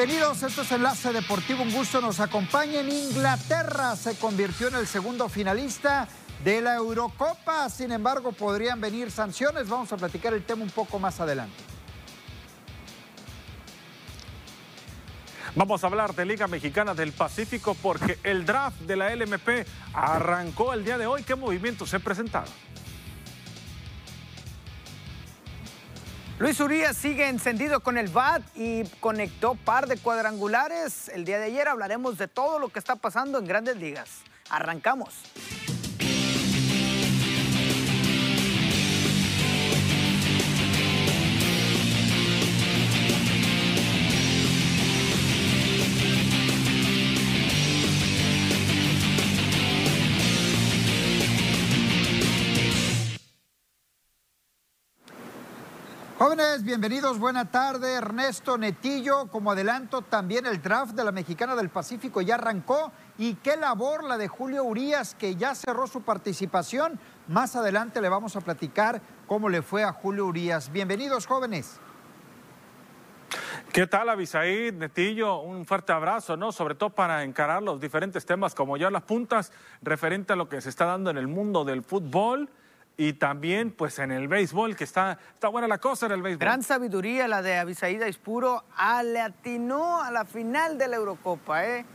Bienvenidos, esto es Enlace Deportivo, un gusto nos acompaña. En Inglaterra se convirtió en el segundo finalista de la Eurocopa, sin embargo podrían venir sanciones, vamos a platicar el tema un poco más adelante. Vamos a hablar de Liga Mexicana del Pacífico porque el draft de la LMP arrancó el día de hoy. ¿Qué movimientos se presentaron? Luis Urias sigue encendido con el BAT y conectó par de cuadrangulares. El día de ayer hablaremos de todo lo que está pasando en grandes ligas. Arrancamos. Jóvenes, bienvenidos, buena tarde. Ernesto Netillo, como adelanto, también el draft de la Mexicana del Pacífico ya arrancó. Y qué labor la de Julio Urias, que ya cerró su participación. Más adelante le vamos a platicar cómo le fue a Julio Urias. Bienvenidos, jóvenes. ¿Qué tal, Abisaid, Netillo? Un fuerte abrazo, ¿no? Sobre todo para encarar los diferentes temas, como ya las puntas, referente a lo que se está dando en el mundo del fútbol y también pues en el béisbol, que está, está buena la cosa en el béisbol. Gran sabiduría la de Abisaída Ispuro, ah, le atinó a la final de la Eurocopa, ¿eh?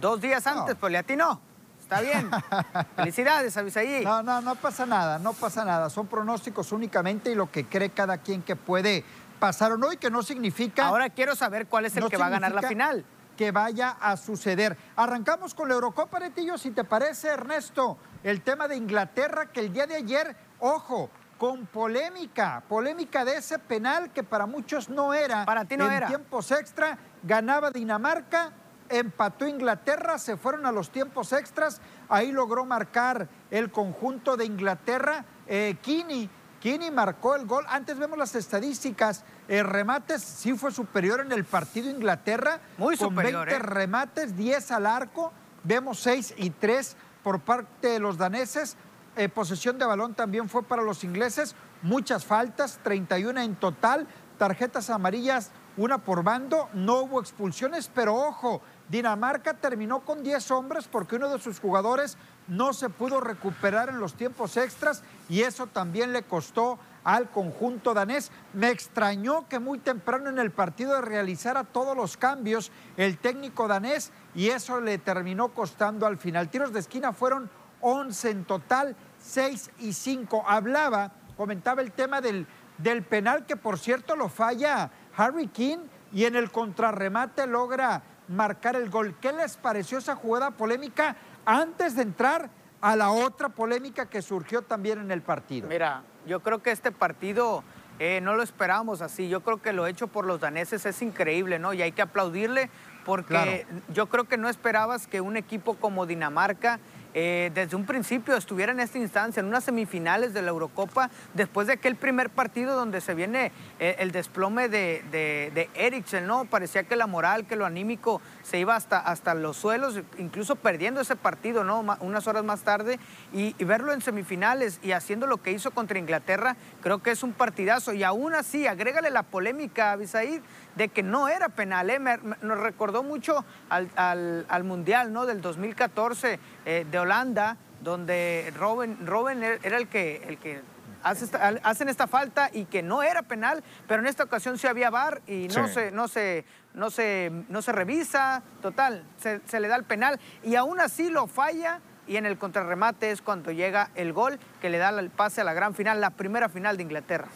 Dos días antes, pues le atinó. Está bien. Felicidades, Abisaí. No, no, no pasa nada, no pasa nada. Son pronósticos únicamente y lo que cree cada quien que puede pasar o no y que no significa... Ahora quiero saber cuál es el que va a ganar la final. Que vaya a suceder. Arrancamos con la Eurocopa, Netillo, si te parece, Ernesto. El tema de Inglaterra, que el día de ayer Ojo, con polémica, polémica de ese penal que para muchos no era. Para ti no en tiempos extra ganaba Dinamarca, empató Inglaterra, se fueron a los tiempos extras, ahí logró marcar el conjunto de Inglaterra. Eh, Kini, Kini marcó el gol. Antes vemos las estadísticas. El remates sí fue superior en el partido Inglaterra. Muy con superior. 20 ¿eh? remates, 10 al arco. Vemos 6 y 3 por parte de los daneses. Eh, posesión de balón también fue para los ingleses, muchas faltas, 31 en total, tarjetas amarillas, una por bando, no hubo expulsiones, pero ojo, Dinamarca terminó con 10 hombres porque uno de sus jugadores no se pudo recuperar en los tiempos extras y eso también le costó al conjunto danés. Me extrañó que muy temprano en el partido realizara todos los cambios el técnico danés y eso le terminó costando al final. Tiros de esquina fueron 11 en total 6 y 5. Hablaba, comentaba el tema del, del penal que por cierto lo falla Harry King y en el contrarremate logra marcar el gol. ¿Qué les pareció esa jugada polémica antes de entrar a la otra polémica que surgió también en el partido? Mira, yo creo que este partido eh, no lo esperábamos así. Yo creo que lo hecho por los daneses es increíble, ¿no? Y hay que aplaudirle porque yo creo que no esperabas que un equipo como Dinamarca eh, desde un principio estuviera en esta instancia, en unas semifinales de la Eurocopa, después de aquel primer partido donde se viene eh, el desplome de, de, Eriksen, ¿no? Parecía que la moral, que lo anímico se iba hasta, hasta los suelos, incluso perdiendo ese partido, ¿no? Unas horas más tarde, y, verlo en semifinales y haciendo lo que hizo contra Inglaterra, creo que es un partidazo. Y aún así, agrégale la polémica, Abisaid, de que no era penal, ¿eh? nos recordó mucho al, Mundial, ¿no? Del 2014 eh, de Holanda, donde Robin, Robin era el que, el que hacen esta falta y que no era penal, pero en esta ocasión sí había VAR y no, se, no, se, no, se, no se revisa, total, se, se, le da el penal y aún así lo falla y en el contrarremate es cuando llega el gol que le da el pase a la gran final, la primera final de Inglaterra.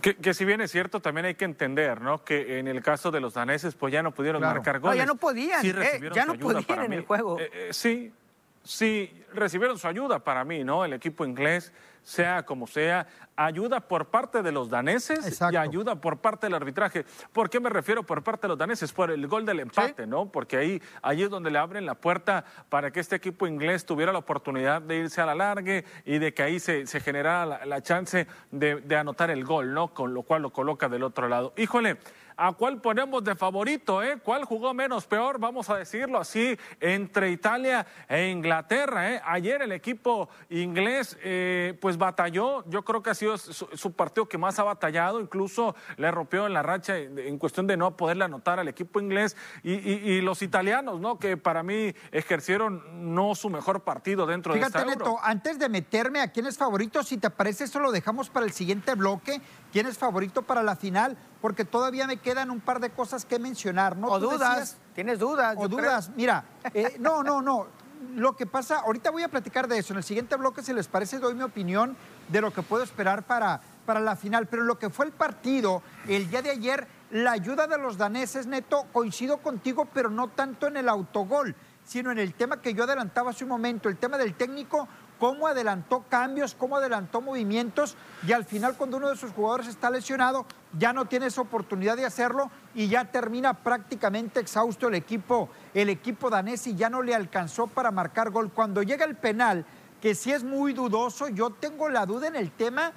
Que, si bien es cierto, también hay que entender, ¿no? Que en el caso de los daneses, pues ya no pudieron marcar goles. No, ya no podían, eh, ya no podían en el juego. Eh, eh, sí, sí, recibieron su ayuda para mí, ¿no? El equipo inglés sea como sea, ayuda por parte de los daneses y ayuda por parte del arbitraje. ¿Por qué me refiero por parte de los daneses? Por el gol del empate, ¿no? Porque ahí, ahí es donde le abren la puerta para que este equipo inglés tuviera la oportunidad de irse a la largue y de que ahí se, se generara la, chance de, de anotar el gol, ¿no? Con lo cual lo coloca del otro lado. Híjole, ¿A cuál ponemos de favorito? Eh? ¿Cuál jugó menos peor? Vamos a decirlo así, entre Italia e Inglaterra. Eh? Ayer el equipo inglés eh, pues batalló, yo creo que ha sido su, partido que más ha batallado, incluso le rompió en la racha en cuestión de no poderle anotar al equipo inglés y, los italianos, ¿no? Que para mí ejercieron no su mejor partido dentro de esta Neto, antes de meterme a quién es favorito, si te parece, eso lo dejamos para el siguiente bloque. ¿Quién es favorito para la final? Porque todavía me quedan un par de cosas que mencionar, ¿no? O dudas, tienes dudas. O dudas, mira, eh, no, no, no. Lo que pasa, ahorita voy a platicar de eso. En el siguiente bloque, si les parece, doy mi opinión de lo que puedo esperar para, para la final. Pero lo que fue el partido, el día de ayer, la ayuda de los daneses, Neto, coincido contigo, pero no tanto en el autogol, sino en el tema que yo adelantaba hace un momento, el tema del técnico cómo adelantó cambios, cómo adelantó movimientos y al final cuando uno de sus jugadores está lesionado ya no tiene esa oportunidad de hacerlo y ya termina prácticamente exhausto el equipo, el equipo danés y ya no le alcanzó para marcar gol. Cuando llega el penal, que sí es muy dudoso, yo tengo la duda en el tema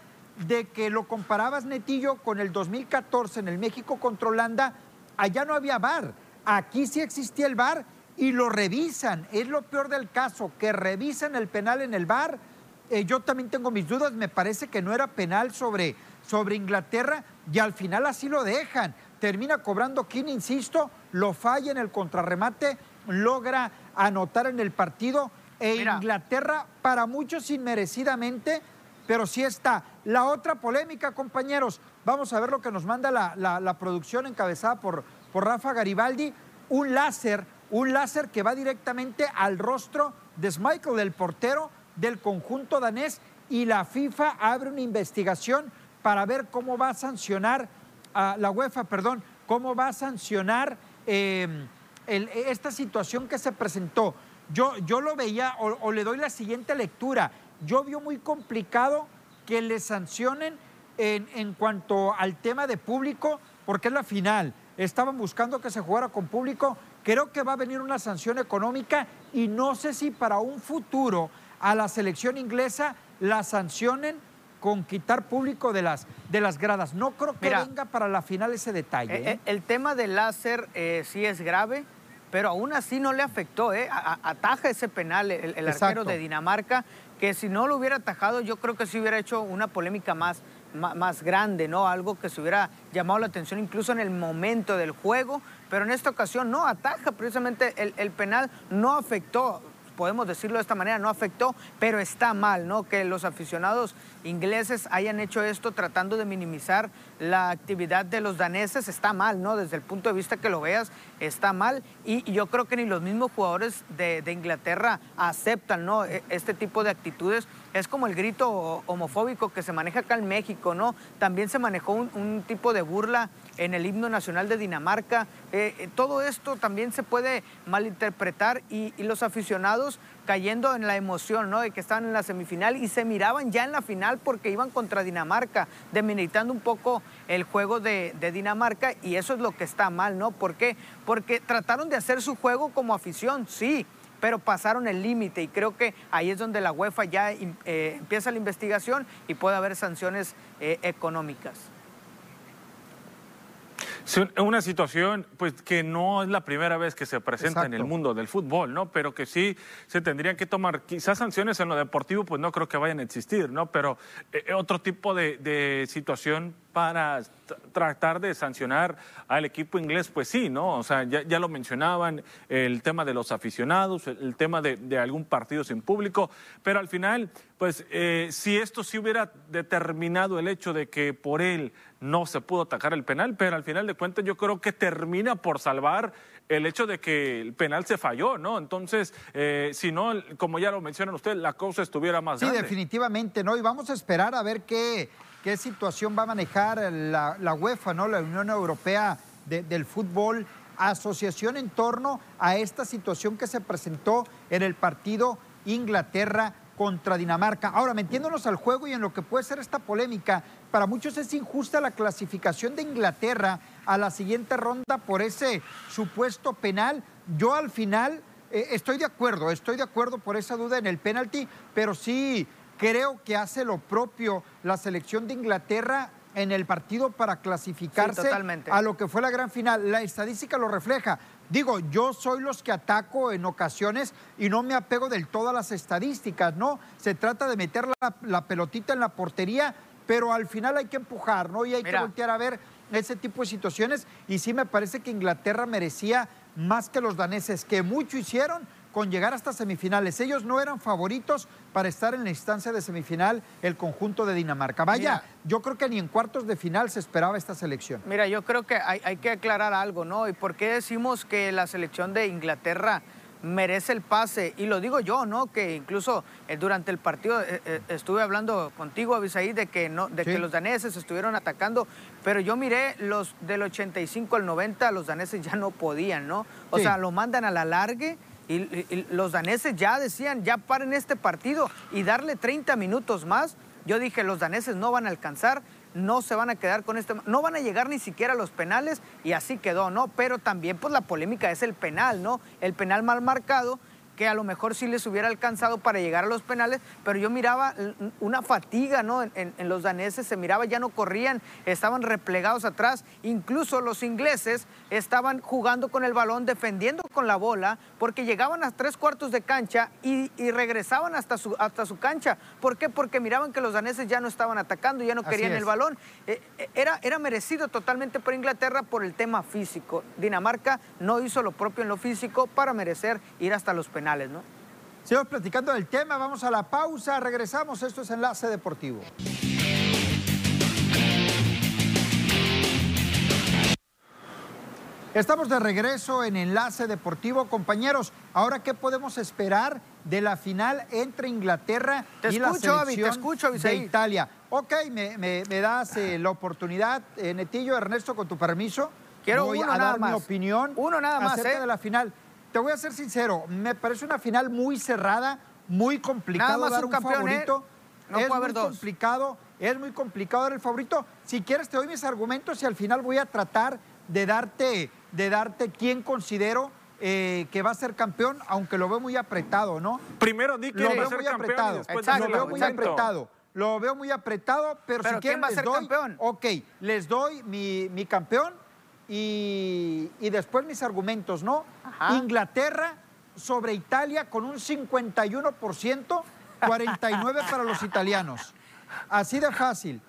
de que lo comparabas Netillo con el 2014 en el México contra Holanda, allá no había VAR, aquí sí existía el VAR y lo revisan. Es lo peor del caso, que revisan el penal en el bar. Eh, yo también tengo mis dudas, me parece que no era penal sobre, sobre Inglaterra y al final así lo dejan. Termina cobrando King, insisto, lo falla en el contrarremate, logra anotar en el partido e Inglaterra para muchos inmerecidamente, pero sí está. La otra polémica, compañeros, vamos a ver lo que nos manda la, la producción encabezada por, por Rafa Garibaldi, un láser un láser que va directamente al rostro de Schmeichel, el portero del conjunto danés, y la FIFA abre una investigación para ver cómo va a sancionar, la UEFA, perdón, cómo va a sancionar em, esta situación que se presentó. Yo, yo lo veía, o, le doy la siguiente lectura, yo vio muy complicado que le sancionen en, en cuanto al tema de público, porque es la final. Estaban buscando que se jugara con público creo que va a venir una sanción económica y no sé si para un futuro a la selección inglesa la sancionen con quitar público de las, de las gradas. No creo que venga para la final ese detalle. Eh, ¿eh? El tema del láser eh, sí es grave, pero aún así no le afectó. ¿eh? ataja ese penal el, arquero de Dinamarca, que si no lo hubiera atajado yo creo que sí hubiera hecho una polémica más más grande, ¿no? Algo que se hubiera llamado la atención incluso en el momento del juego, pero en esta ocasión no ataja precisamente el, penal, no afectó podemos decirlo de esta manera, no afectó, pero está mal, ¿no? Que los aficionados ingleses hayan hecho esto tratando de minimizar la actividad de los daneses, está mal, ¿no? Desde el punto de vista que lo veas, está mal. Y, yo creo que ni los mismos jugadores de, Inglaterra aceptan, ¿no? E, este tipo de actitudes. Es como el grito homofóbico que se maneja acá en México, ¿no? También se manejó un tipo de burla en el himno nacional de Dinamarca. Eh, eh, todo esto también se puede malinterpretar y, los aficionados cayendo en la emoción, ¿no? De que estaban en la semifinal y se miraban ya en la final porque iban contra Dinamarca, debilitando un poco el juego de, Dinamarca y eso es lo que está mal, ¿no? ¿Por qué? Porque trataron de hacer su juego como afición, sí, pero pasaron el límite y creo que ahí es donde la UEFA ya eh, empieza la investigación y puede haber sanciones económicas una situación pues que no es la primera vez que se presenta en el mundo del fútbol, ¿no? Pero que sí se tendrían que tomar quizás sanciones en lo deportivo, pues no creo que vayan a existir, ¿no? Pero eh, eh, otro tipo de, de situación para tratar de sancionar al equipo inglés, pues sí, ¿no? O sea, ya, lo mencionaban, el tema de los aficionados, el, tema de, algún partido sin público, pero al final, pues eh, si esto sí hubiera determinado el hecho de que por él no se pudo atacar el penal, pero al final de cuentas yo creo que termina por salvar el hecho de que el penal se falló, ¿no? Entonces, eh, si no, como ya lo mencionan ustedes, la cosa estuviera más grande. Sí, definitivamente, ¿no? Y vamos a esperar a ver qué qué situación va a manejar la, UEFA, ¿no? la Unión Europea del Fútbol, asociación en torno a esta situación que se presentó en el partido Inglaterra contra Dinamarca. Ahora, metiéndonos al juego y en lo que puede ser esta polémica, para muchos es injusta la clasificación de Inglaterra a la siguiente ronda por ese supuesto penal. Yo al final eh, estoy de acuerdo, estoy de acuerdo por esa duda en el penalti, pero sí Creo que hace lo propio la selección de Inglaterra en el partido para clasificarse a lo que fue la gran final. La estadística lo refleja. Digo, yo soy los que ataco en ocasiones y no me apego del todo a las estadísticas, ¿no? Se trata de meter la, pelotita en la portería, pero al final hay que empujar, ¿no? Y hay que voltear a ver ese tipo de situaciones. Y sí me parece que Inglaterra merecía más que los daneses, que mucho hicieron, con llegar hasta semifinales. Ellos no eran favoritos para estar en la instancia de semifinal el conjunto de Dinamarca. Vaya, yo creo que ni en cuartos de final se esperaba esta selección. Mira, yo creo que hay, que aclarar algo, ¿no? ¿Y por qué decimos que la selección de Inglaterra merece el pase. Y lo digo yo, ¿no? Que incluso eh, durante el partido eh, eh, estuve hablando contigo, Abisaí, de que no, de que los daneses estuvieron atacando, pero yo miré los del 85 al 90, los daneses ya no podían, ¿no? O sea, lo mandan a la largue y, los daneses ya decían, ya paren este partido y darle 30 minutos más. Yo dije, los daneses no van a alcanzar, no se van a quedar con este, no van a llegar ni siquiera a los penales y así quedó, ¿no? Pero también pues la polémica es el penal, ¿no? El penal mal marcado que a lo mejor sí les hubiera alcanzado para llegar a los penales, pero yo miraba una fatiga ¿no? en, los daneses, se miraba, ya no corrían, estaban replegados atrás, incluso los ingleses estaban jugando con el balón, defendiendo con la bola, porque llegaban a tres cuartos de cancha y, regresaban hasta su, hasta su cancha. ¿Por qué? Porque miraban que los daneses ya no estaban atacando, ya no querían el balón. Eh, eh, era, era merecido totalmente por Inglaterra por el tema físico. Dinamarca no hizo lo propio en lo físico para merecer ir hasta los penales. ¿No? Seguimos platicando del tema, vamos a la pausa, regresamos, esto es Enlace Deportivo. Estamos de regreso en Enlace Deportivo, compañeros. Ahora, ¿qué podemos esperar de la final entre Inglaterra y la selección de Italia? Ok, me, das eh, la oportunidad, eh, Netillo, Ernesto, con tu permiso. Quiero Voy a dar mi opinión uno nada más, acerca ¿eh? de la final te voy a ser sincero, me parece una final muy cerrada, muy complicado dar un, ¿eh? favorito. No es muy complicado, es muy complicado dar el favorito. Si quieres te doy mis argumentos y al final voy a tratar de darte, de darte quién considero eh, que va a ser campeón, aunque lo veo muy apretado, ¿no? Primero di que lo veo muy apretado. lo veo muy apretado. Lo veo muy apretado, pero, si quieren va a ser doy, campeón? Ok, les doy mi, mi campeón y, después mis argumentos, ¿no? Inglaterra sobre Italia con un 51%, 49% para los italianos. Así de fácil,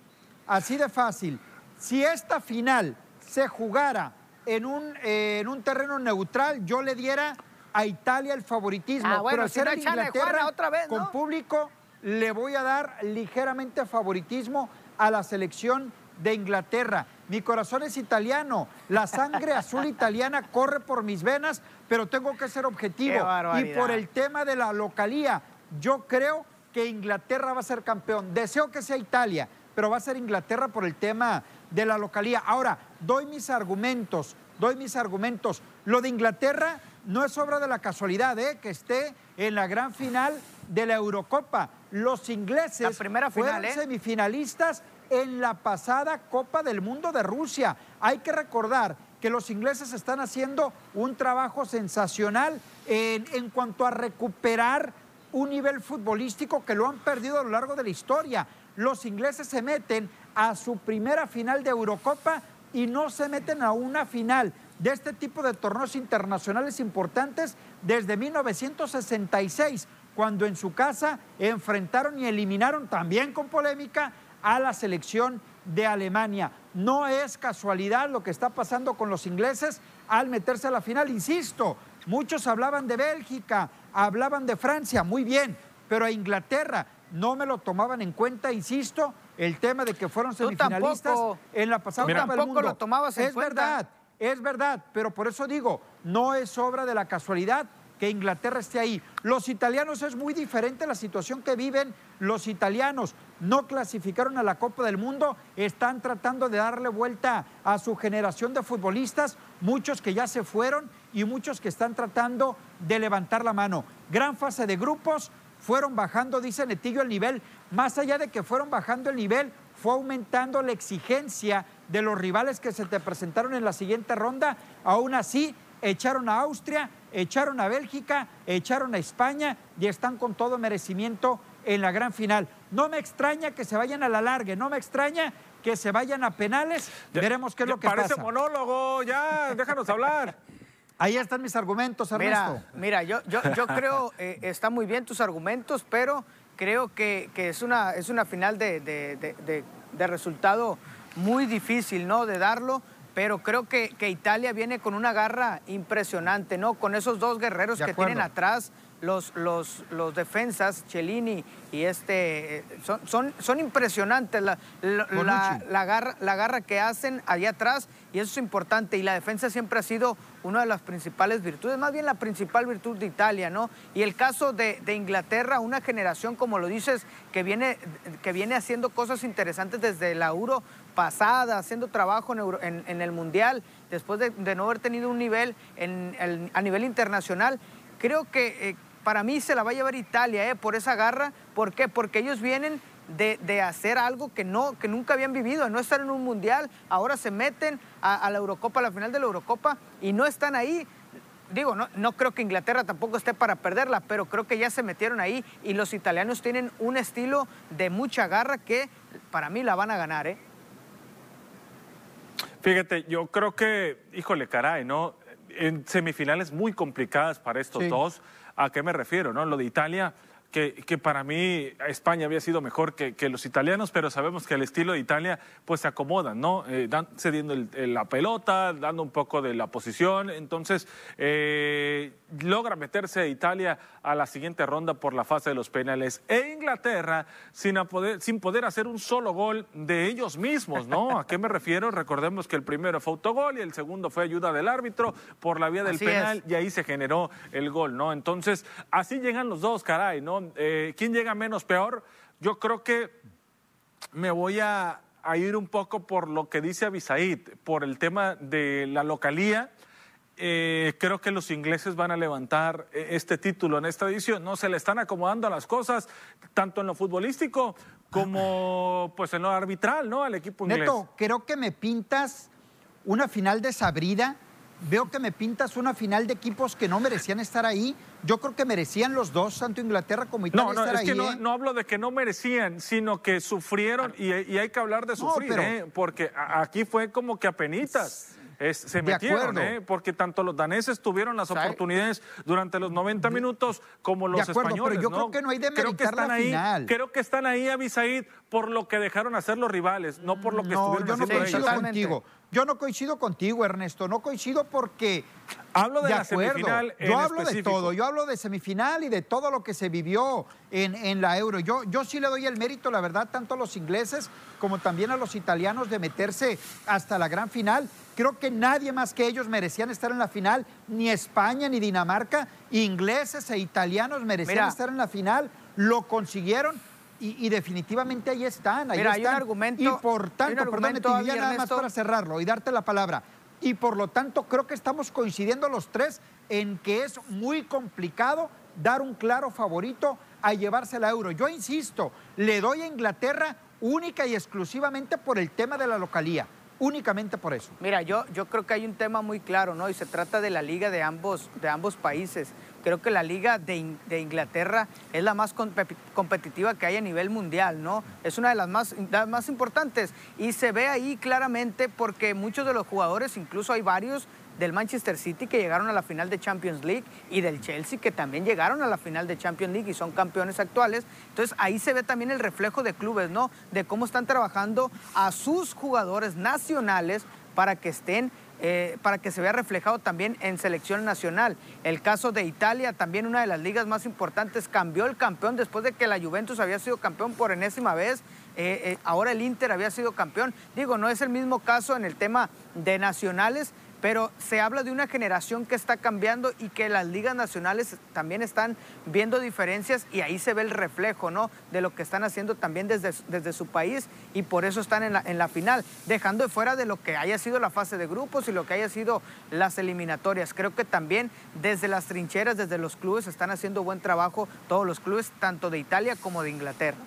así de fácil. Si esta final se jugara en un, en un terreno neutral, yo le diera a Italia el favoritismo. Ah, pero al ser Inglaterra otra vez, con público, le voy a dar ligeramente favoritismo a la selección de Inglaterra. Mi corazón es italiano, la sangre azul italiana corre por mis venas, pero tengo que ser objetivo. Y por el tema de la localía, yo creo que Inglaterra va a ser campeón. Deseo que sea Italia, pero va a ser Inglaterra por el tema de la localía. Ahora, doy mis argumentos, doy mis argumentos. Lo de Inglaterra no es obra de la casualidad, ¿eh? que esté en la gran final de la Eurocopa. Los ingleses fueron ¿eh? semifinalistas en la pasada Copa del Mundo de Rusia. Hay que recordar que los ingleses están haciendo un trabajo sensacional en, cuanto a recuperar un nivel futbolístico que lo han perdido a lo largo de la historia. Los ingleses se meten a su primera final de Eurocopa y no se meten a una final de este tipo de torneos internacionales importantes desde 1966, cuando en su casa enfrentaron y eliminaron también con polémica a la selección de Alemania. No es casualidad lo que está pasando con los ingleses al meterse a la final. Insisto, muchos hablaban de Bélgica, hablaban de Francia, muy bien, pero a Inglaterra no me lo tomaban en cuenta, insisto, el tema de que fueron semifinalistas en la pasada Copa del Mundo. lo tomabas en es verdad, es verdad, pero por eso digo, no es obra de la casualidad que Inglaterra esté ahí. Los italianos es muy diferente la situación que viven los italianos. No clasificaron a la Copa del Mundo, están tratando de darle vuelta a su generación de futbolistas, muchos que ya se fueron y muchos que están tratando de levantar la mano. Gran fase de grupos, fueron bajando, dice Netillo, el nivel. Más allá de que fueron bajando el nivel, fue aumentando la exigencia de los rivales que se te presentaron en la siguiente ronda. Aún así, echaron a Austria, echaron a Bélgica, echaron a España y están con todo merecimiento en la gran final. No me extraña que se vayan a la larga, no me extraña que se vayan a penales. Veremos qué es lo que parece pasa. monólogo, ya, déjanos hablar. Ahí están mis argumentos, Ernesto. Mira, mira yo, yo, yo creo, eh, está muy bien tus argumentos, pero creo que, es, una, es una final de, de, resultado muy difícil, ¿no? De darlo pero creo que, que, Italia viene con una garra impresionante, ¿no? Con esos dos guerreros que tienen atrás, los, los, los defensas, Cellini y este, eh, son, son, son impresionantes la, la, garra, la garra que hacen allá atrás y eso es importante. Y la defensa siempre ha sido una de las principales virtudes, más bien la principal virtud de Italia, ¿no? Y el caso de, Inglaterra, una generación, como lo dices, que viene, que viene haciendo cosas interesantes desde la Euro pasada, haciendo trabajo en, en, el Mundial, después de, no haber tenido un nivel en, a nivel internacional. Creo que... Eh, para mí se la va a llevar Italia, ¿eh? por esa garra. ¿Por qué? Porque ellos vienen de, hacer algo que, no, que nunca habían vivido, de no estar en un mundial. Ahora se meten a, la Eurocopa, a la final de la Eurocopa, y no están ahí. Digo, no, no creo que Inglaterra tampoco esté para perderla, pero creo que ya se metieron ahí y los italianos tienen un estilo de mucha garra que para mí la van a ganar, ¿eh? Fíjate, yo creo que, híjole, caray, ¿no? En semifinales muy complicadas para estos dos. ¿A qué me refiero? ¿no? Lo de Italia, que, que para mí España había sido mejor que, que, los italianos, pero sabemos que el estilo de Italia pues se acomoda, ¿no? Eh, dan, cediendo la pelota, dando un poco de la posición. Entonces, eh, logra meterse Italia a la siguiente ronda por la fase de los penales. E Inglaterra sin, poder, sin poder hacer un solo gol de ellos mismos, ¿no? ¿A qué me refiero? Recordemos que el primero fue autogol y el segundo fue ayuda del árbitro por la vía del penal y ahí se generó el gol, ¿no? Entonces, así llegan los dos, caray, ¿no? Eh, ¿Quién llega menos peor? Yo creo que me voy a, a ir un poco por lo que dice Abisaid, por el tema de la localía eh, creo que los ingleses van a levantar eh, este título en esta edición. No se le están acomodando las cosas, tanto en lo futbolístico como pues en lo arbitral, ¿no? Al equipo inglés. Neto, creo que me pintas una final desabrida. Veo que me pintas una final de equipos que no merecían estar ahí. Yo creo que merecían los dos, tanto Inglaterra como Italia. No, no, es que no, no, hablo de que no merecían, sino que sufrieron y, hay que hablar de sufrir, ¿eh? porque aquí fue como que apenitas se metieron, ¿eh? porque tanto los daneses tuvieron las oportunidades durante los 90 minutos como los españoles. Pero yo creo que no hay de creo que están la ahí, final. Creo que están ahí, Abisaid, por lo que dejaron hacer los rivales, no por lo que estuvieron yo no coincido contigo. Yo no coincido contigo, Ernesto. No coincido porque. Hablo de, la semifinal. yo hablo de todo. Yo hablo de semifinal y de todo lo que se vivió en, en la Euro. Yo, yo sí le doy el mérito, la verdad, tanto a los ingleses como también a los italianos de meterse hasta la gran final. Creo que nadie más que ellos merecían estar en la final, ni España ni Dinamarca, ingleses e italianos merecían estar en la final, lo consiguieron y, definitivamente ahí están. Ahí Mira, están. Hay un argumento, y por tanto, perdón, nada más para cerrarlo y darte la palabra. Y por lo tanto, creo que estamos coincidiendo los tres en que es muy complicado dar un claro favorito a llevarse la euro. Yo insisto, le doy a Inglaterra única y exclusivamente por el tema de la localía únicamente por eso. Mira, yo, yo creo que hay un tema muy claro, ¿no? Y se trata de la liga de ambos, de ambos países. Creo que la liga de, de Inglaterra es la más competitiva que hay a nivel mundial, ¿no? Es una de las más, las más importantes. Y se ve ahí claramente porque muchos de los jugadores, incluso hay varios del Manchester City que llegaron a la final de Champions League y del Chelsea que también llegaron a la final de Champions League y son campeones actuales. Entonces ahí se ve también el reflejo de clubes, ¿no? De cómo están trabajando a sus jugadores nacionales para que estén eh, para que se vea reflejado también en selección nacional. El caso de Italia, también una de las ligas más importantes, cambió el campeón después de que la Juventus había sido campeón por enésima vez. Eh, eh, ahora el Inter había sido campeón. Digo, no es el mismo caso en el tema de nacionales, pero se habla de una generación que está cambiando y que las ligas nacionales también están viendo diferencias y ahí se ve el reflejo, ¿no? De lo que están haciendo también desde, desde su país y por eso están en la, en la final, dejando de fuera de lo que haya sido la fase de grupos y lo que haya sido las eliminatorias. Creo que también desde las trincheras, desde los clubes, están haciendo buen trabajo todos los clubes, tanto de Italia como de Inglaterra.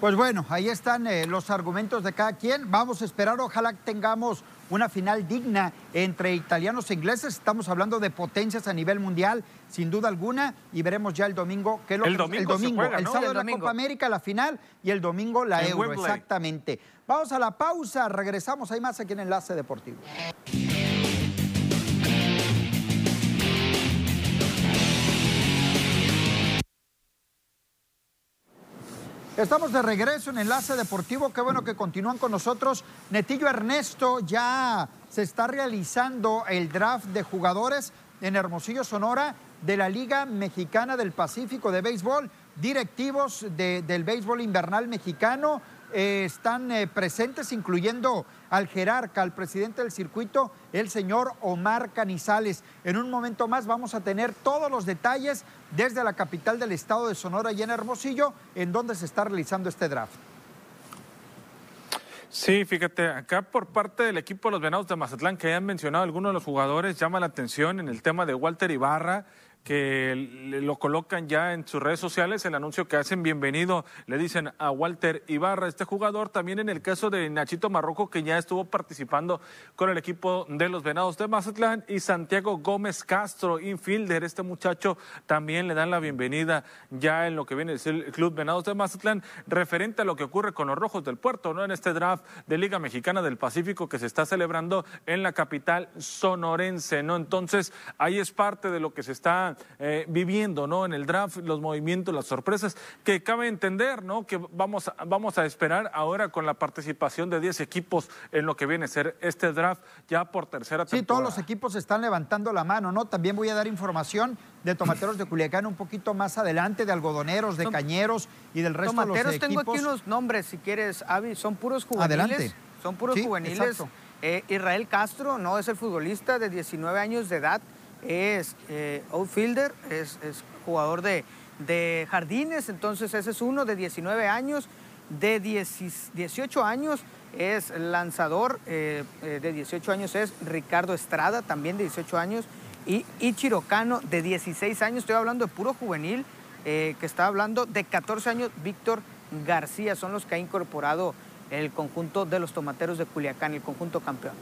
Pues bueno, ahí están eh, los argumentos de cada quien. Vamos a esperar, ojalá tengamos una final digna entre italianos e ingleses. Estamos hablando de potencias a nivel mundial, sin duda alguna, y veremos ya el domingo qué es lo el que domingo, el domingo, el sábado la Copa América, la final y el domingo la Euro, exactamente. Vamos a la pausa, regresamos, hay más aquí en Enlace Deportivo. Estamos de regreso en Enlace Deportivo. Qué bueno que continúan con nosotros. Netillo Ernesto, ya se está realizando el draft de jugadores en Hermosillo, Sonora, de la Liga Mexicana del Pacífico de Béisbol. Directivos del béisbol invernal mexicano eh, están eh, presentes, incluyendo al jerarca, al presidente del circuito, el señor Omar Canizales. En un momento más vamos a tener todos los detalles desde la capital del estado de Sonora y en Hermosillo, en donde se está realizando este draft. Sí, fíjate, acá por parte del equipo de los Venados de Mazatlán, que han mencionado algunos de los jugadores, llama la atención en el tema de Walter Ibarra, que lo colocan ya en sus redes sociales, el anuncio que hacen bienvenido, le dicen a Walter Ibarra, este jugador, también en el caso de Nachito Marroco, que ya estuvo participando con el equipo de los Venados de Mazatlán, y Santiago Gómez Castro, infielder, este muchacho también le dan la bienvenida ya en lo que viene el Club Venados de Mazatlán, referente a lo que ocurre con los Rojos del Puerto, ¿no? En este draft de Liga Mexicana del Pacífico que se está celebrando en la capital sonorense, ¿no? Entonces, ahí es parte de lo que se está eh, viviendo ¿no? en el draft, los movimientos, las sorpresas, que cabe entender ¿no? que vamos, vamos a esperar ahora con la participación de 10 equipos en lo que viene a ser este draft ya por tercera temporada. Sí, todos los equipos están levantando la mano, ¿no? También voy a dar información de tomateros de Culiacán un poquito más adelante, de algodoneros, de cañeros y del resto de los equipos. tengo aquí unos nombres, si quieres, Avi, son puros juveniles. Adelante. Son puros juveniles. Eh, Israel Castro, no es el futbolista de 19 años de edad, es eh, outfielder, es, jugador de, jardines, entonces ese es uno de 19 años, de 18 años es lanzador, eh, eh, de 18 años es Ricardo Estrada, también de 18 años, y Ichirocano de 16 años, estoy hablando de puro juvenil, que está hablando de 14 años, Víctor García, son los que ha incorporado el conjunto de los tomateros de Culiacán, el conjunto campeón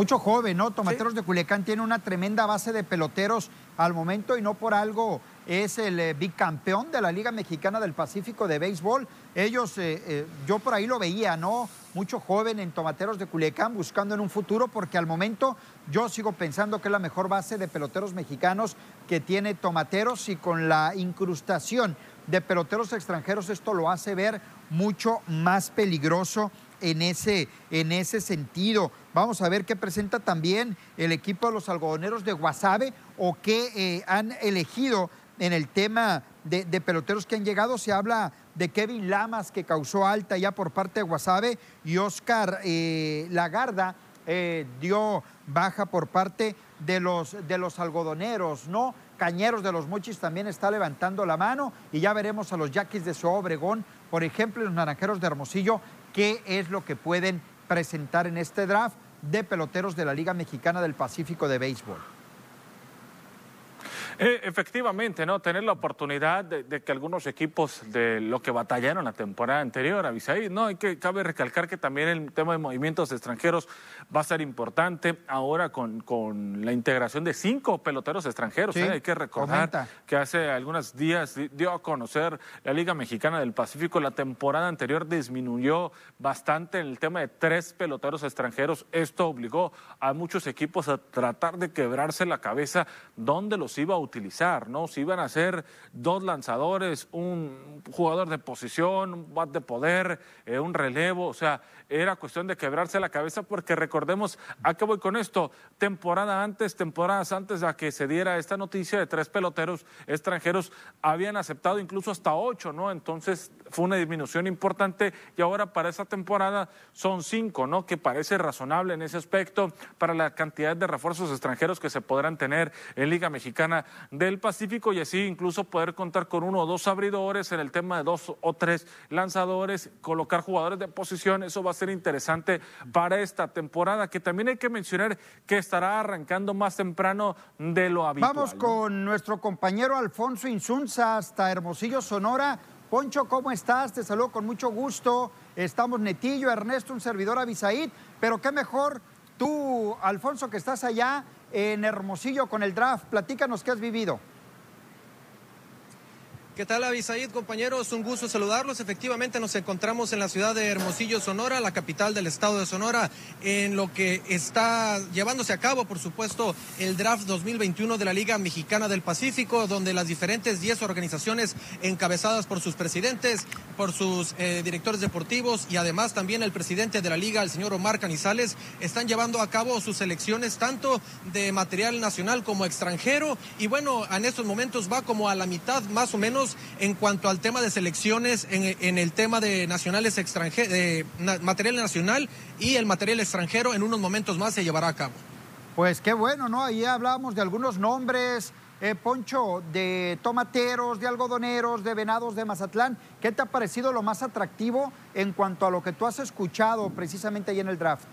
mucho joven, ¿no? Tomateros de Culiacán tiene una tremenda base de peloteros al momento y no por algo es el eh, bicampeón de la Liga Mexicana del Pacífico de Béisbol. Ellos, eh, eh, yo por ahí lo veía, ¿no? Mucho joven en Tomateros de Culiacán buscando en un futuro porque al momento yo sigo pensando que es la mejor base de peloteros mexicanos que tiene Tomateros y con la incrustación de peloteros extranjeros esto lo hace ver mucho más peligroso en ese, en ese sentido. Vamos a ver qué presenta también el equipo de los algodoneros de Guasave o qué eh, han elegido en el tema de, peloteros que han llegado. Se habla de Kevin Lamas, que causó alta ya por parte de Guasave, y Oscar eh, Lagarda eh, dio baja por parte de los, de los algodoneros, ¿no? Cañeros de los Mochis también está levantando la mano y ya veremos a los Yaquis de su Obregón, por ejemplo, los Naranjeros de Hermosillo, qué es lo que pueden presentar en este draft de peloteros de la Liga Mexicana del Pacífico de Béisbol. Eh, efectivamente, ¿no? Tener la oportunidad de, que algunos equipos de lo que batallaron la temporada anterior, Avisaí, no, hay que, cabe recalcar que también el tema de movimientos extranjeros va a ser importante ahora con, con la integración de cinco peloteros extranjeros. ¿eh? Hay que recordar que hace algunos días dio a conocer la Liga Mexicana del Pacífico. La temporada anterior disminuyó bastante en el tema de tres peloteros extranjeros. Esto obligó a muchos equipos a tratar de quebrarse la cabeza dónde los iba a utilizar, ¿no? Si iban a ser dos lanzadores, un jugador de posición, un bat de poder, eh, un relevo, o sea, era cuestión de quebrarse la cabeza porque recordemos, ¿a qué voy con esto? Temporada antes, temporadas antes de que se diera esta noticia de tres peloteros extranjeros, habían aceptado incluso hasta ocho, ¿no? Entonces fue una disminución importante y ahora para esa temporada son cinco, ¿no? Que parece razonable en ese aspecto para la cantidad de refuerzos extranjeros que se podrán tener en Liga Mexicana del Pacífico y así incluso poder contar con uno o dos abridores en el tema de dos o tres lanzadores, colocar jugadores de posición, eso va a ser interesante para esta temporada, que también hay que mencionar que estará arrancando más temprano de lo habitual. Vamos con nuestro compañero Alfonso Insunza hasta Hermosillo, Sonora. Poncho, ¿cómo estás? Te saludo con mucho gusto. Estamos Netillo, Ernesto, un servidor Abisaid, pero qué mejor Tú, Alfonso, que estás allá en Hermosillo con el draft, platícanos qué has vivido. ¿Qué tal, Abisaid, compañeros? Un gusto saludarlos. Efectivamente, nos encontramos en la ciudad de Hermosillo, Sonora, la capital del estado de Sonora, en lo que está llevándose a cabo, por supuesto, el draft 2021 de la Liga Mexicana del Pacífico, donde las diferentes 10 organizaciones encabezadas por sus presidentes, por sus eh, directores deportivos y además también el presidente de la Liga, el señor Omar Canizales, están llevando a cabo sus elecciones tanto de material nacional como extranjero. Y bueno, en estos momentos va como a la mitad más o menos en cuanto al tema de selecciones, en, el tema de nacionales extranjeros, material nacional y el material extranjero, en unos momentos más se llevará a cabo. Pues qué bueno, ¿no? Ahí hablábamos de algunos nombres, eh, Poncho, de tomateros, de algodoneros, de venados de Mazatlán. ¿Qué te ha parecido lo más atractivo en cuanto a lo que tú has escuchado precisamente ahí en el draft?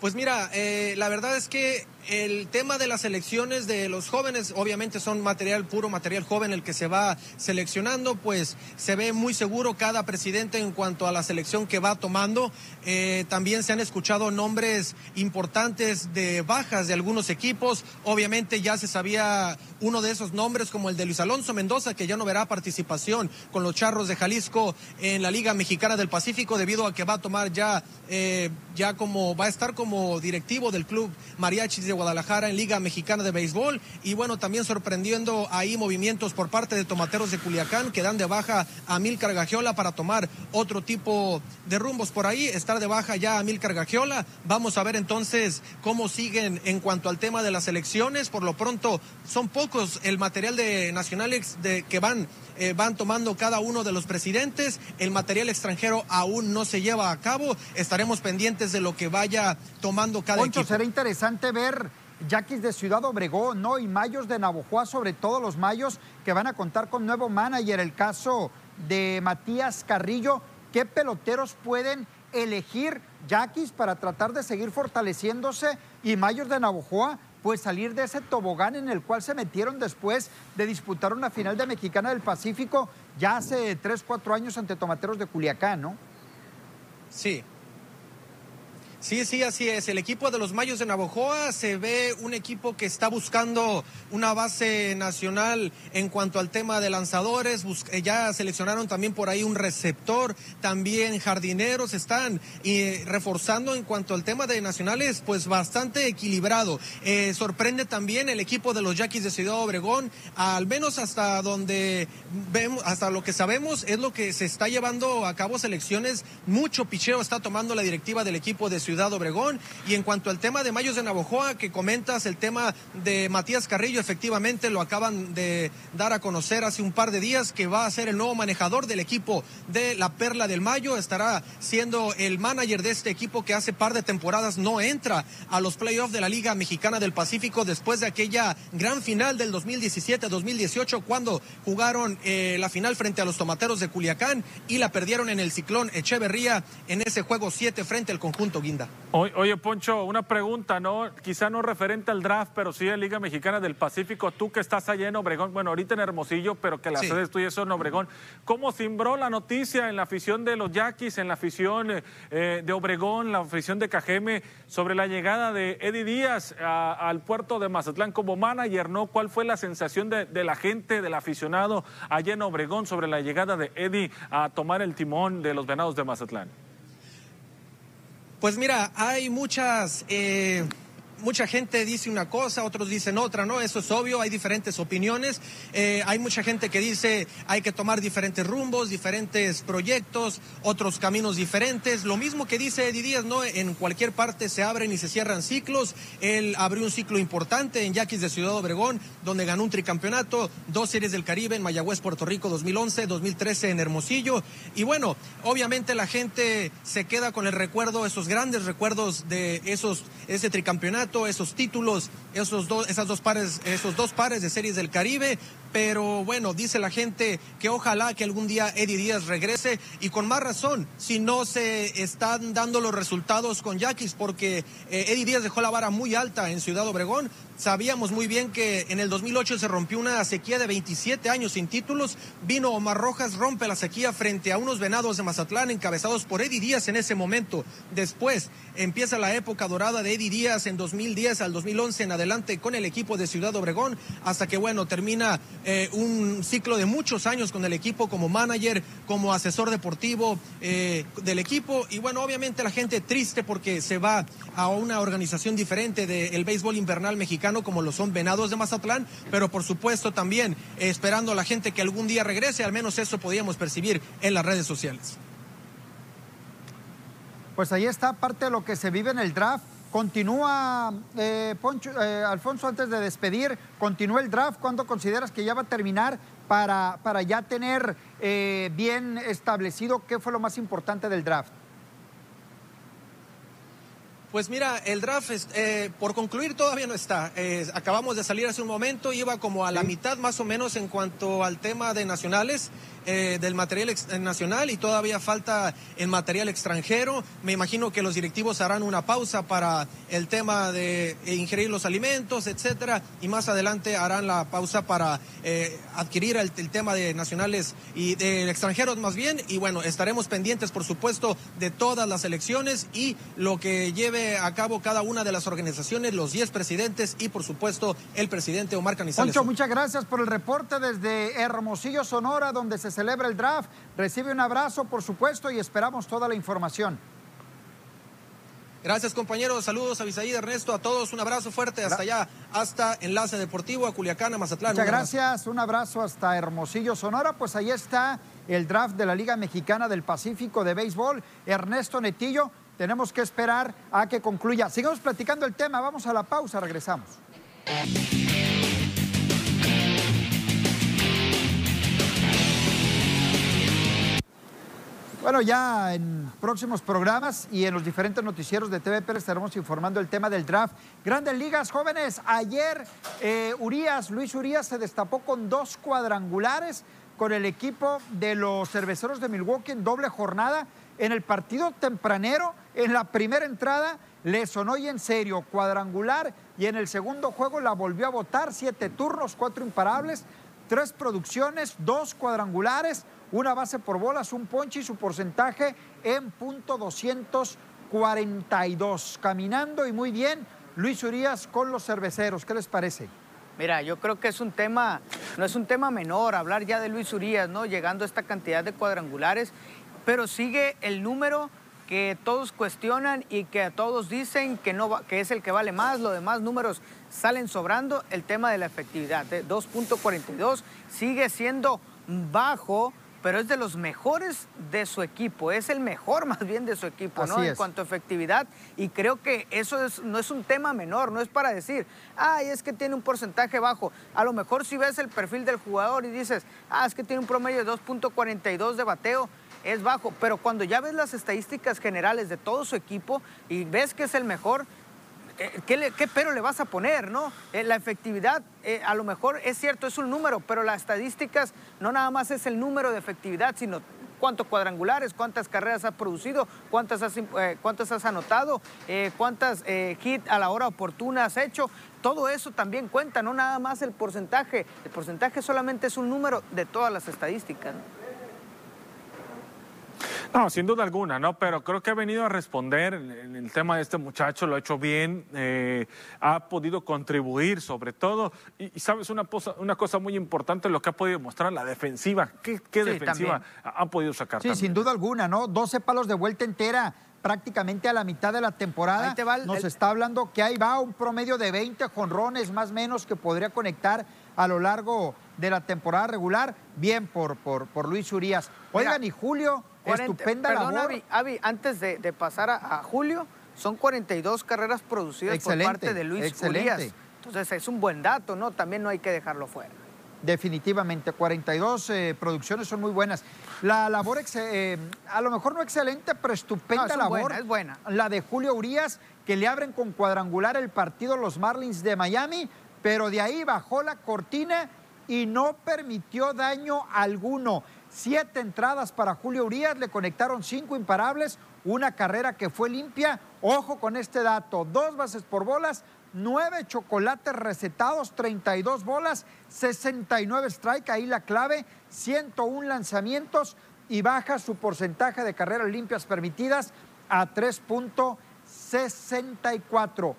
Pues mira, eh, la verdad es que el tema de las elecciones de los jóvenes, obviamente son material puro, material joven el que se va seleccionando, pues se ve muy seguro cada presidente en cuanto a la selección que va tomando. Eh, también se han escuchado nombres importantes de bajas de algunos equipos. Obviamente ya se sabía uno de esos nombres como el de Luis Alonso Mendoza, que ya no verá participación con los Charros de Jalisco en la Liga Mexicana del Pacífico debido a que va a tomar ya, eh, ya como, va a estar como directivo del club Mariachis de Guadalajara en Liga Mexicana de Béisbol. Y bueno, también sorprendiendo ahí movimientos por parte de tomateros de Culiacán que dan de baja a Mil Cargagiola para tomar otro tipo de rumbos por ahí. Estar de baja ya a Mil Cargagiola. Vamos a ver entonces cómo siguen en cuanto al tema de las elecciones. Por lo pronto, son pocos el material de nacionales de, que van eh, van tomando cada uno de los presidentes. El material extranjero aún no se lleva a cabo. Estaremos pendientes de lo que vaya tomando cada Poncho, será interesante ver Yaquis de Ciudad Obregón, ¿no? Y Mayos de Navojoa, sobre todo los Mayos que van a contar con nuevo manager. El caso de Matías Carrillo. ¿Qué peloteros pueden elegir Yaquis para tratar de seguir fortaleciéndose? Y Mayos de Navojoa pues salir de ese tobogán en el cual se metieron después de disputar una final de Mexicana del Pacífico ya hace tres, cuatro años ante Tomateros de Culiacán, ¿no? Sí, Sí, sí, así es. El equipo de los Mayos de Navojoa se ve un equipo que está buscando una base nacional en cuanto al tema de lanzadores. Eh, ya seleccionaron también por ahí un receptor, también jardineros. Están reforzando en cuanto al tema de nacionales, pues bastante equilibrado. Eh, sorprende también el equipo de los Yaquis de Ciudad Obregón, al menos hasta donde vemos, hasta lo que sabemos, es lo que se está llevando a cabo selecciones. Mucho picheo está tomando la directiva del equipo de Ciudad Obregón. Y en cuanto al tema de Mayos de Navojoa, que comentas el tema de Matías Carrillo, efectivamente lo acaban de dar a conocer hace un par de días que va a ser el nuevo manejador del equipo de la Perla del Mayo. Estará siendo el manager de este equipo que hace par de temporadas no entra a los playoffs de la Liga Mexicana del Pacífico después de aquella gran final del 2017-2018 cuando jugaron eh, la final frente a los Tomateros de Culiacán y la perdieron en el Ciclón Echeverría en ese juego 7 frente al conjunto Guinda. Oye, Poncho, una pregunta, ¿no? Quizá no referente al draft, pero sí a Liga Mexicana del Pacífico. Tú que estás allá en Obregón, bueno, ahorita en Hermosillo, pero que la sede tuya es en Obregón. ¿Cómo cimbró la noticia en la afición de los Yaquis, en la afición eh, eh, de Obregón, la afición de Cajeme, sobre la llegada de Eddie Díaz al puerto de Mazatlán como manager, ¿no? ¿Cuál fue la sensación de, de la gente, del aficionado allá en Obregón sobre la llegada de Eddie a tomar el timón de los Venados de Mazatlán? Pues mira, hay muchas... Eh, mucha gente dice una cosa, otros dicen otra, ¿no? Eso es obvio, hay diferentes opiniones. Eh, hay mucha gente que dice hay que tomar diferentes rumbos, diferentes proyectos, otros caminos diferentes. Lo mismo que dice Eddie Díaz, ¿no? En cualquier parte se abren y se cierran ciclos. Él abrió un ciclo importante en Yaquis de Ciudad Obregón, donde ganó un tricampeonato, dos series del Caribe en Mayagüez, Puerto Rico 2011, 2013 en Hermosillo. Y bueno, obviamente la gente se queda con el recuerdo, esos grandes recuerdos de esos, ese tricampeonato esos títulos, esos dos, esas dos pares, esos dos pares de series del Caribe, pero bueno, dice la gente que ojalá que algún día Eddie Díaz regrese y con más razón si no se están dando los resultados con Yaquis porque eh, Eddie Díaz dejó la vara muy alta en Ciudad Obregón, Sabíamos muy bien que en el 2008 se rompió una sequía de 27 años sin títulos. Vino Omar Rojas, rompe la sequía frente a unos venados de Mazatlán encabezados por Eddie Díaz en ese momento. Después empieza la época dorada de Eddie Díaz en 2010 al 2011 en adelante con el equipo de Ciudad Obregón hasta que, bueno, termina eh, un ciclo de muchos años con el equipo como manager, como asesor deportivo eh, del equipo. Y bueno, obviamente la gente triste porque se va a una organización diferente del béisbol invernal mexicano como lo son Venados de Mazatlán, pero por supuesto también esperando a la gente que algún día regrese, al menos eso podíamos percibir en las redes sociales. Pues ahí está parte de lo que se vive en el draft. Continúa, eh, eh, Alfonso, antes de despedir, continúa el draft. ¿Cuándo consideras que ya va a terminar para, para ya tener eh, bien establecido qué fue lo más importante del draft? Pues mira, el draft eh, por concluir todavía no está. Eh, acabamos de salir hace un momento, iba como a la mitad más o menos en cuanto al tema de nacionales. Eh, del material eh, nacional y todavía falta el material extranjero. Me imagino que los directivos harán una pausa para el tema de eh, ingerir los alimentos, etcétera, y más adelante harán la pausa para adquirir el, tema de nacionales y de extranjeros más bien. Y bueno, estaremos pendientes, por supuesto, de todas las elecciones y lo que lleve a cabo cada una de las organizaciones, los 10 presidentes y, por supuesto, el presidente Omar Canizales. Poncho, muchas gracias por el reporte desde Hermosillo, Sonora, donde se celebra el draft. Recibe un abrazo, por supuesto, y esperamos toda la información. Gracias compañeros, saludos a Bisaí, Ernesto, a todos, un abrazo fuerte hasta allá, hasta Enlace Deportivo, a Culiacán, a Mazatlán. Muchas gracias, un abrazo hasta Hermosillo, Sonora, pues ahí está el draft de la Liga Mexicana del Pacífico de Béisbol, Ernesto Netillo, tenemos que esperar a que concluya. Sigamos platicando el tema, vamos a la pausa, regresamos. Bueno, ya en próximos programas y en los diferentes noticieros de TVP estaremos informando el tema del draft. Grandes ligas, jóvenes. Ayer eh, Urias, Luis Urias se destapó con dos cuadrangulares con el equipo de los cerveceros de Milwaukee en doble jornada. En el partido tempranero, en la primera entrada, le sonó y en serio cuadrangular y en el segundo juego la volvió a votar. Siete turnos, cuatro imparables, tres producciones, dos cuadrangulares una base por bolas, un ponche y su porcentaje en punto 242. Caminando y muy bien, Luis Urias con los cerveceros. ¿Qué les parece? Mira, yo creo que es un tema, no es un tema menor hablar ya de Luis Urias, ¿no? Llegando a esta cantidad de cuadrangulares, pero sigue el número que todos cuestionan y que todos dicen que, no que es el que vale más, los demás números salen sobrando, el tema de la efectividad. 2.42 sigue siendo bajo pero es de los mejores de su equipo, es el mejor más bien de su equipo, ¿no? En cuanto a efectividad, y creo que eso no es un tema menor, no es para decir, ay, es que tiene un porcentaje bajo. A lo mejor si ves el perfil del jugador y dices, ah, es que tiene un promedio de 2.42 de bateo, es bajo, pero cuando ya ves las estadísticas generales de todo su equipo y ves que es el mejor, eh, ¿qué, pero le vas a poner, no? Eh, la efectividad, eh, a lo mejor es cierto, es un número, pero las estadísticas no nada más es el número de efectividad, sino cuántos cuadrangulares, cuántas carreras has producido, cuántas has, cuántas has anotado, cuántas hits a la hora oportuna has hecho. Todo eso también cuenta, no nada más el porcentaje. El porcentaje solamente es un número de todas las estadísticas. Sin duda alguna, ¿no? Pero creo que ha venido a responder en el tema de este muchacho, lo ha hecho bien, eh, ha podido contribuir sobre todo. Y, sabes, una cosa, una cosa muy importante, lo que ha podido mostrar la defensiva. ¿Qué, defensiva han podido sacar? Sí, sin duda alguna, ¿no? 12 palos de vuelta entera prácticamente a la mitad de la temporada. Nos está hablando que ahí va un promedio de 20 jonrones más o menos que podría conectar a lo largo de la temporada regular. Bien por, por, por Luis Urias. Oigan, y Julio, estupenda perdón, Avi, antes de, pasar a, Julio, son 42 carreras producidas por parte de Luis Urias. Entonces es un buen dato, ¿no? También no hay que dejarlo fuera. Definitivamente, 42 eh, producciones son muy buenas. La labor, eh, a lo mejor no excelente, pero estupenda labor. es buena. La de Julio Urias, que le abren con cuadrangular el partido los Marlins de Miami, pero de ahí bajó la cortina y no permitió daño alguno. Siete entradas para Julio Urias, le conectaron cinco imparables, una carrera que fue limpia. Ojo con este dato, dos bases por bolas, nueve chocolates recetados, 32 bolas, 69 strike, ahí la clave, 101 lanzamientos y baja su porcentaje de carreras limpias permitidas a 3.64.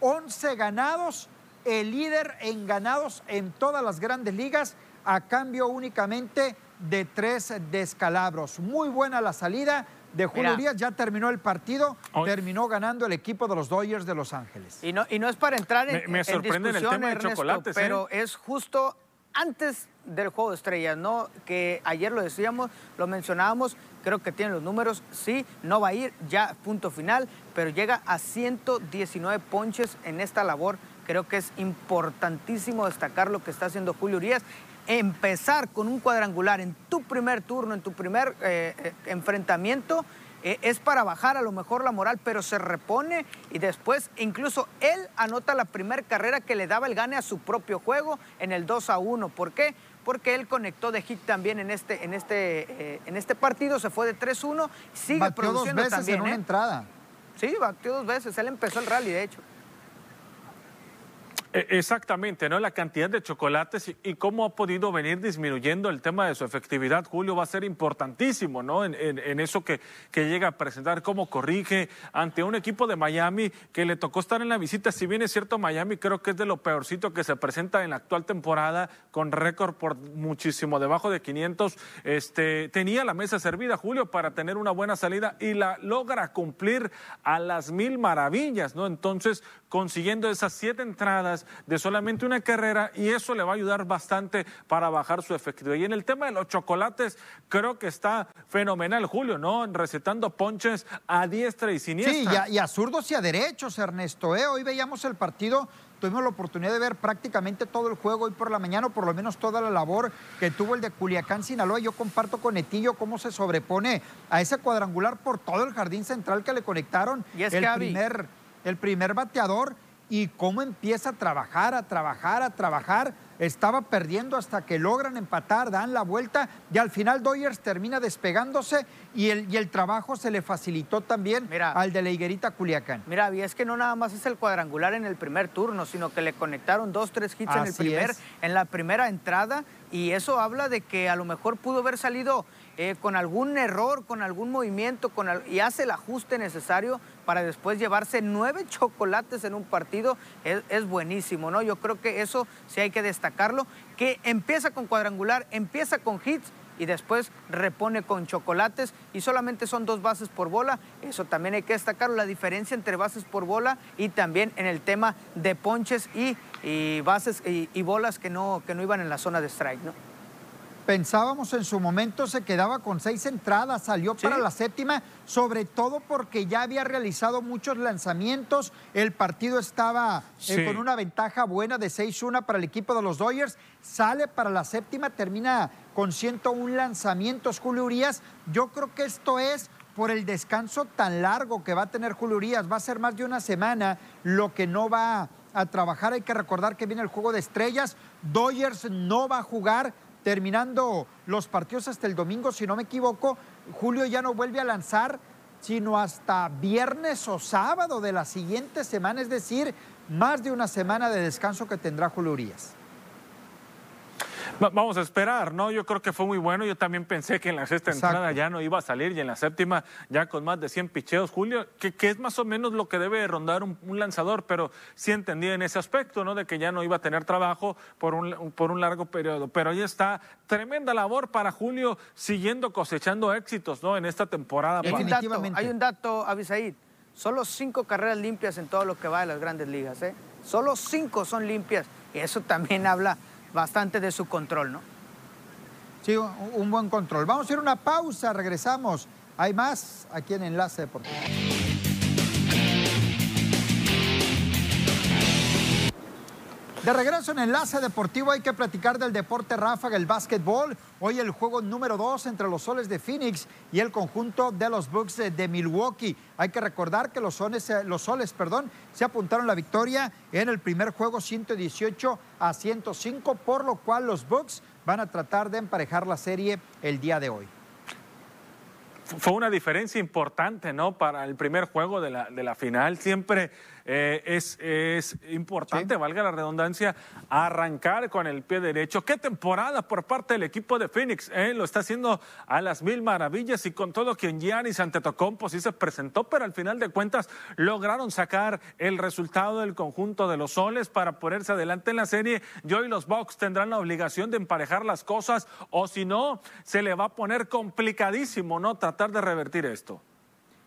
11 ganados, el líder en ganados en todas las grandes ligas, a cambio únicamente de tres descalabros. Muy buena la salida de Julio Urias, ya terminó el partido, terminó ganando el equipo de los Dodgers de Los Ángeles. Y no, y no es para entrar en, me, sorprende el tema de chocolates, ¿eh? pero es justo antes del juego de estrellas, ¿no? Que ayer lo decíamos, lo mencionábamos, creo que tiene los números, sí, no va a ir, ya punto final, pero llega a 119 ponches en esta labor. Creo que es importantísimo destacar lo que está haciendo Julio Urias empezar con un cuadrangular en tu primer turno, en tu primer eh, eh, enfrentamiento, eh, es para bajar a lo mejor la moral, pero se repone y después incluso él anota la primera carrera que le daba el gane a su propio juego en el 2 a 1. ¿Por qué? Porque él conectó de hit también en este, en este, en este partido, se fue de 3-1, sigue produciendo dos veces también. En una entrada. Sí, batió dos veces, él empezó el rally de hecho. E, exactamente, ¿no? La cantidad de chocolates y, cómo ha podido venir disminuyendo el tema de su efectividad, Julio, va a ser importantísimo, ¿no? En, eso que, que, llega a presentar, cómo corrige ante un equipo de Miami que le tocó estar en la visita. Si bien es cierto, Miami creo que es de lo peorcito que se presenta en la actual temporada, con récord por muchísimo debajo de 500. Este, tenía la mesa servida, Julio, para tener una buena salida y la logra cumplir a las mil maravillas, ¿no? Entonces, consiguiendo esas siete entradas de solamente una carrera y eso le va a ayudar bastante para bajar su efectividad. Y en el tema de los chocolates, creo que está fenomenal, Julio, ¿no? Recetando ponches a diestra y siniestra. Sí, y a, zurdos y a derechos, Ernesto. ¿eh? Hoy veíamos el partido tuvimos la oportunidad de ver prácticamente todo el juego hoy por la mañana, o por lo menos toda la labor que tuvo el de Culiacán, Sinaloa. Yo comparto con Etillo cómo se sobrepone a ese cuadrangular por todo el jardín central que le conectaron. Y es el que, primer el primer bateador y cómo empieza a trabajar, a trabajar, a trabajar. Estaba perdiendo hasta que logran empatar, dan la vuelta y al final Doyers termina despegándose y el, y el trabajo se le facilitó también al de la Higuerita Culiacán. Mira, y es que no nada más es el cuadrangular en el primer turno, sino que le conectaron dos, tres hits en, el primer, en la primera entrada y eso habla de que a lo mejor pudo haber salido eh, con algún error, con algún movimiento con y hace el ajuste necesario para después llevarse nueve chocolates en un partido, es, buenísimo, ¿no? Yo creo que eso sí hay que destacarlo, que empieza con cuadrangular, empieza con hits y después repone con chocolates y solamente son dos bases por bola. Eso también hay que destacarlo, la diferencia entre bases por bola y también en el tema de ponches y, bases y, y, bolas que no, que no iban en la zona de strike, ¿no? Pensábamos en su momento se quedaba con seis entradas, salió para la séptima, sobre todo porque ya había realizado muchos lanzamientos. El partido estaba eh, con una ventaja buena de 6-1 para el equipo de los Dodgers. Sale para la séptima, termina con 101 lanzamientos Julio Urias. Yo creo que esto es por el descanso tan largo que va a tener Julio Urias. Va a ser más de una semana lo que no va a trabajar. Hay que recordar que viene el juego de estrellas. Dodgers no va a jugar terminando los partidos hasta el domingo, si no me equivoco, Julio ya no vuelve a lanzar sino hasta viernes o sábado de la siguiente semana, es decir, más de una semana de descanso que tendrá Julio Urias. Vamos a esperar, ¿no? Yo creo que fue muy bueno. Yo también pensé que en la sexta entrada ya no iba a salir y en la séptima ya con más de 100 picheos. Julio, que, es más o menos lo que debe rondar un, lanzador, pero sí entendí en ese aspecto, ¿no? De que ya no iba a tener trabajo por un, por un largo periodo. Pero ahí está tremenda labor para Julio siguiendo cosechando éxitos, ¿no? En esta temporada. Hay un dato, hay un dato Abisaid. Solo cinco carreras limpias en todo lo que va de las grandes ligas, ¿eh? Solo cinco son limpias. Y eso también habla bastante de su control, ¿no? Sí, un buen control. Vamos a hacer una pausa, regresamos. Hay más aquí en Enlace Deportivo. De regreso en Enlace Deportivo hay que platicar del deporte ráfaga, el básquetbol. Hoy el juego número dos entre los soles de Phoenix y el conjunto de los Bucks de Milwaukee. Hay que recordar que los, soles, eh, los soles perdón, se apuntaron la victoria en el primer juego 118 a 105, por lo cual los Bucks van a tratar de emparejar la serie el día de hoy fue una diferencia importante, ¿no? Para el primer juego de la, de la final. Siempre eh, es, es, importante, valga la redundancia, arrancar con el pie derecho. Qué temporada por parte del equipo de Phoenix, ¿eh? Lo está haciendo a las mil maravillas y con todo quien Giannis Antetokounmpo sí se presentó, pero al final de cuentas lograron sacar el resultado del conjunto de los soles para ponerse adelante en la serie. Y hoy los Bucks tendrán la obligación de emparejar las cosas o si no, se le va a poner complicadísimo, ¿no? Tratar de revertir esto.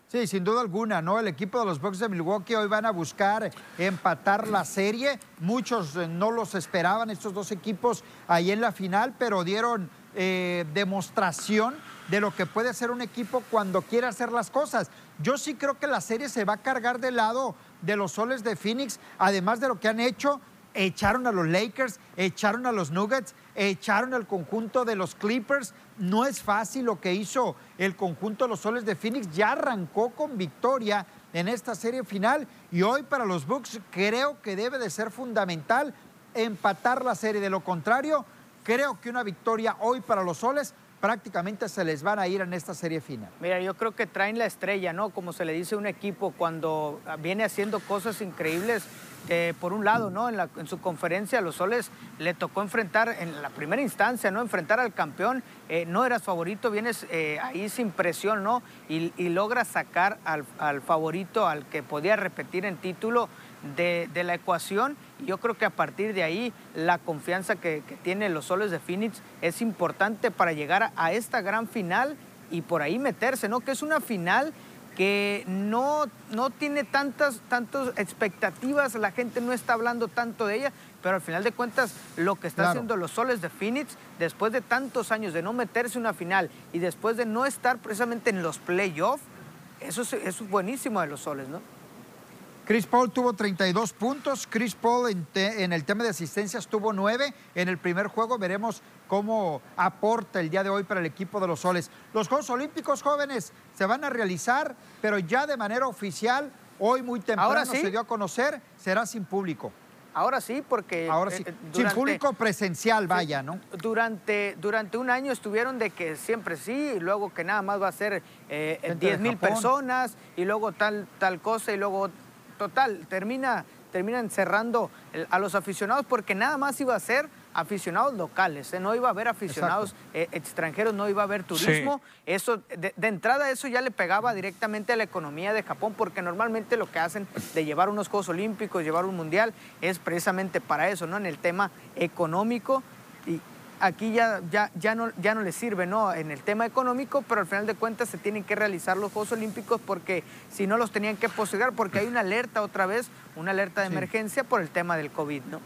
Sí, sin duda alguna, ¿no? El equipo de los Bucks de Milwaukee hoy van a buscar empatar la serie. Muchos eh, no los esperaban, estos dos equipos ahí en la final, pero dieron eh, demostración de lo que puede ser un equipo cuando quiere hacer las cosas. Yo sí creo que la serie se va a cargar del lado de los soles de Phoenix, además de lo que han hecho, echaron a los Lakers, echaron a los Nuggets, echaron al conjunto de los Clippers. No es fácil lo que hizo el conjunto de los Soles de Phoenix. Ya arrancó con victoria en esta serie final y hoy para los Bucks creo que debe de ser fundamental empatar la serie. De lo contrario, creo que una victoria hoy para los Soles prácticamente se les van a ir en esta serie final. Mira, yo creo que traen la estrella, ¿no? Como se le dice a un equipo cuando viene haciendo cosas increíbles. Por un lado, ¿no? En, su conferencia, a los Soles le tocó enfrentar en la primera instancia, ¿no? Enfrentar al campeón. Eh, no eras favorito, vienes eh, ahí sin presión, ¿no? Y, y logras sacar al, favorito, al que podía repetir en título de, la ecuación. Yo creo que a partir de ahí la confianza que, tienen los soles de Phoenix es importante para llegar a, esta gran final y por ahí meterse, ¿no? Que es una final que no, no tiene tantas, tantas expectativas, la gente no está hablando tanto de ella, pero al final de cuentas lo que está haciendo los soles de Phoenix, después de tantos años de no meterse en una final y después de no estar precisamente en los playoffs, eso eso es buenísimo de los soles, ¿no? Chris Paul tuvo 32 puntos. Chris Paul en, el tema de asistencias tuvo 9. En el primer juego veremos cómo aporta el día de hoy para el equipo de los soles. Los Juegos Olímpicos jóvenes se van a realizar, pero ya de manera oficial, hoy muy temprano se dio a conocer, será sin público. Ahora sí, porque... Ahora sí, eh, sin público presencial, vaya, ¿no? Durante, durante un año estuvieron de que siempre sí, y luego que nada más va a ser eh, 10 mil personas, y luego tal, tal cosa, y luego total, termina, termina encerrando a los aficionados porque nada más iba a ser aficionados locales, ¿eh? no iba a haber aficionados eh, extranjeros, no iba a haber turismo. Eso, de, entrada, eso ya le pegaba directamente a la economía de Japón, porque normalmente lo que hacen de llevar unos Juegos Olímpicos, llevar un Mundial, es precisamente para eso, ¿no? En el tema económico. Y, aquí ya, ya, ya, no, ya no les sirve ¿no? en el tema económico, pero al final de cuentas se tienen que realizar los Juegos Olímpicos porque si no los tenían que postergar, porque hay una alerta otra vez, una alerta de emergencia por el tema del COVID, ¿no?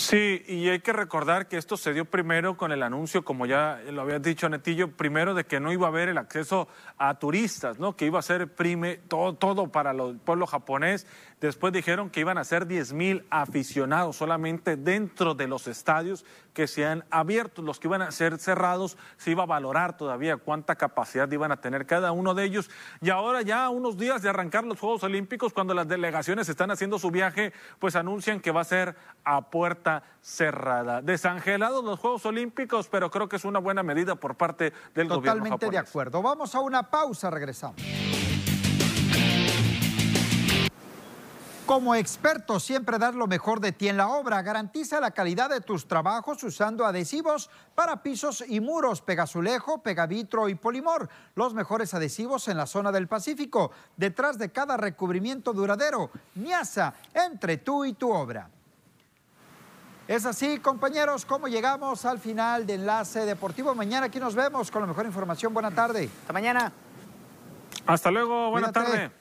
Sí, y hay que recordar que esto se dio primero con el anuncio, como ya lo había dicho Netillo, primero de que no iba a haber el acceso a turistas, ¿no? Que iba a ser prime, todo, todo para el pueblo japonés Después dijeron que iban a ser 10 mil aficionados solamente dentro de los estadios que sean abiertos. Los que iban a ser cerrados se iba a valorar todavía cuánta capacidad iban a tener cada uno de ellos. Y ahora ya unos días de arrancar los Juegos Olímpicos, cuando las delegaciones están haciendo su viaje, pues anuncian que va a ser a puerta cerrada. Desangelados los Juegos Olímpicos, pero creo que es una buena medida por parte del gobierno Totalmente de acuerdo. Vamos a una pausa, regresamos. Como experto, siempre dar lo mejor de ti en la obra. Garantiza la calidad de tus trabajos usando adhesivos para pisos y muros, Pegazulejo, Pegavitro y Polimor. Los mejores adhesivos en la zona del Pacífico. Detrás de cada recubrimiento duradero. Niasa, entre tú y tu obra. Es así, compañeros, como llegamos al final de Enlace Deportivo. Mañana aquí nos vemos con la mejor información. Buena tarde. Hasta mañana. Hasta luego, buena tarde.